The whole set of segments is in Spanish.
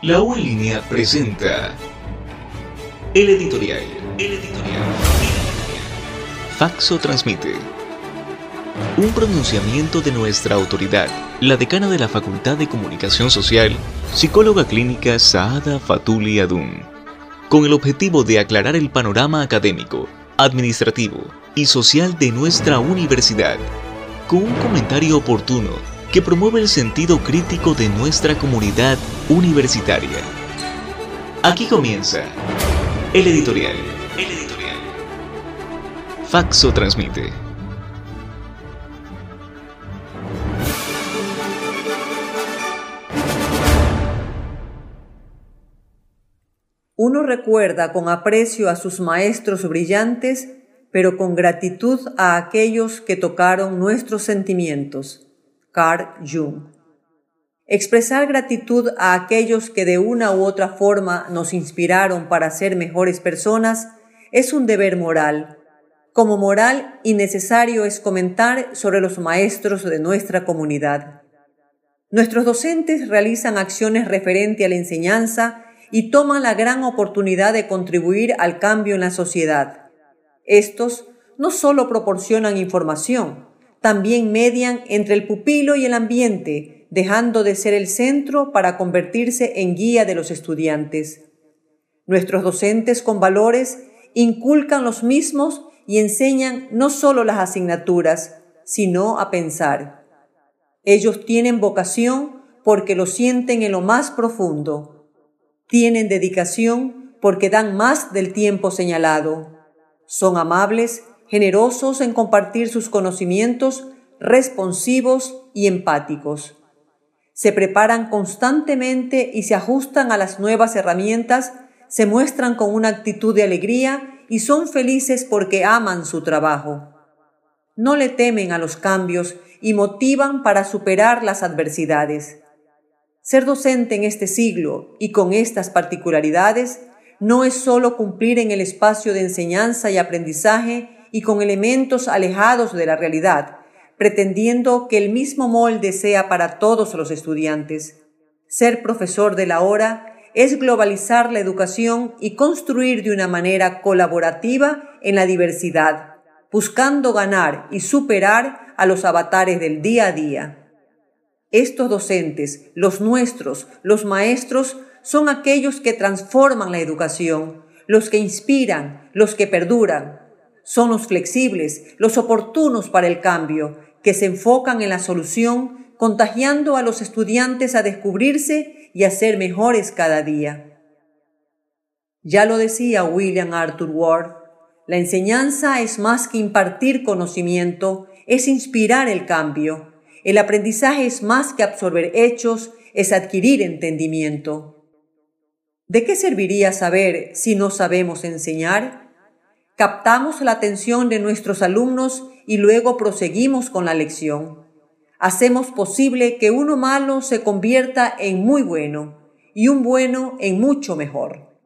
La U en línea presenta el editorial. El editorial. Faxo transmite. Un pronunciamiento de nuestra autoridad, la decana de la Facultad de Comunicación Social, psicóloga clínica Saada Fatuli Adun, con el objetivo de aclarar el panorama académico, administrativo y social de nuestra universidad, con un comentario oportuno que promueve el sentido crítico de nuestra comunidad universitaria. Aquí comienza el editorial. El editorial. Faxo transmite. Uno recuerda con aprecio a sus maestros brillantes, pero con gratitud a aquellos que tocaron nuestros sentimientos. Carl Jung. Expresar gratitud a aquellos que de una u otra forma nos inspiraron para ser mejores personas es un deber moral. Como moral y necesario es comentar sobre los maestros de nuestra comunidad. Nuestros docentes realizan acciones referente a la enseñanza y toman la gran oportunidad de contribuir al cambio en la sociedad. Estos no solo proporcionan información, también median entre el pupilo y el ambiente, dejando de ser el centro para convertirse en guía de los estudiantes. Nuestros docentes con valores inculcan los mismos y enseñan no solo las asignaturas, sino a pensar. Ellos tienen vocación porque lo sienten en lo más profundo. Tienen dedicación porque dan más del tiempo señalado. Son amables generosos en compartir sus conocimientos, responsivos y empáticos. Se preparan constantemente y se ajustan a las nuevas herramientas, se muestran con una actitud de alegría y son felices porque aman su trabajo. No le temen a los cambios y motivan para superar las adversidades. Ser docente en este siglo y con estas particularidades no es solo cumplir en el espacio de enseñanza y aprendizaje y con elementos alejados de la realidad, pretendiendo que el mismo molde sea para todos los estudiantes. Ser profesor de la hora es globalizar la educación y construir de una manera colaborativa en la diversidad, buscando ganar y superar a los avatares del día a día. Estos docentes, los nuestros, los maestros, son aquellos que transforman la educación, los que inspiran, los que perduran, son los flexibles, los oportunos para el cambio, que se enfocan en la solución, contagiando a los estudiantes a descubrirse y a ser mejores cada día. Ya lo decía William Arthur Ward, la enseñanza es más que impartir conocimiento, es inspirar el cambio. El aprendizaje es más que absorber hechos, es adquirir entendimiento. ¿De qué serviría saber si no sabemos enseñar? Captamos la atención de nuestros alumnos y luego proseguimos con la lección. Hacemos posible que uno malo se convierta en muy bueno y un bueno en mucho mejor.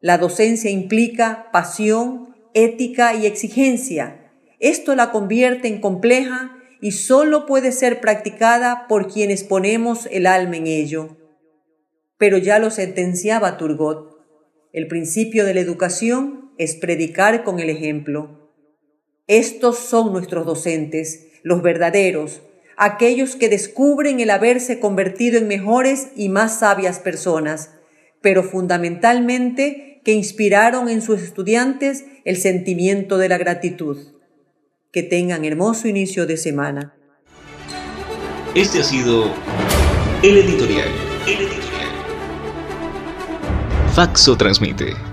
La docencia implica pasión, ética y exigencia. Esto la convierte en compleja y solo puede ser practicada por quienes ponemos el alma en ello. Pero ya lo sentenciaba Turgot. El principio de la educación es predicar con el ejemplo. Estos son nuestros docentes, los verdaderos, aquellos que descubren el haberse convertido en mejores y más sabias personas, pero fundamentalmente que inspiraron en sus estudiantes el sentimiento de la gratitud. Que tengan hermoso inicio de semana. Este ha sido el editorial. El editorial. Faxo transmite.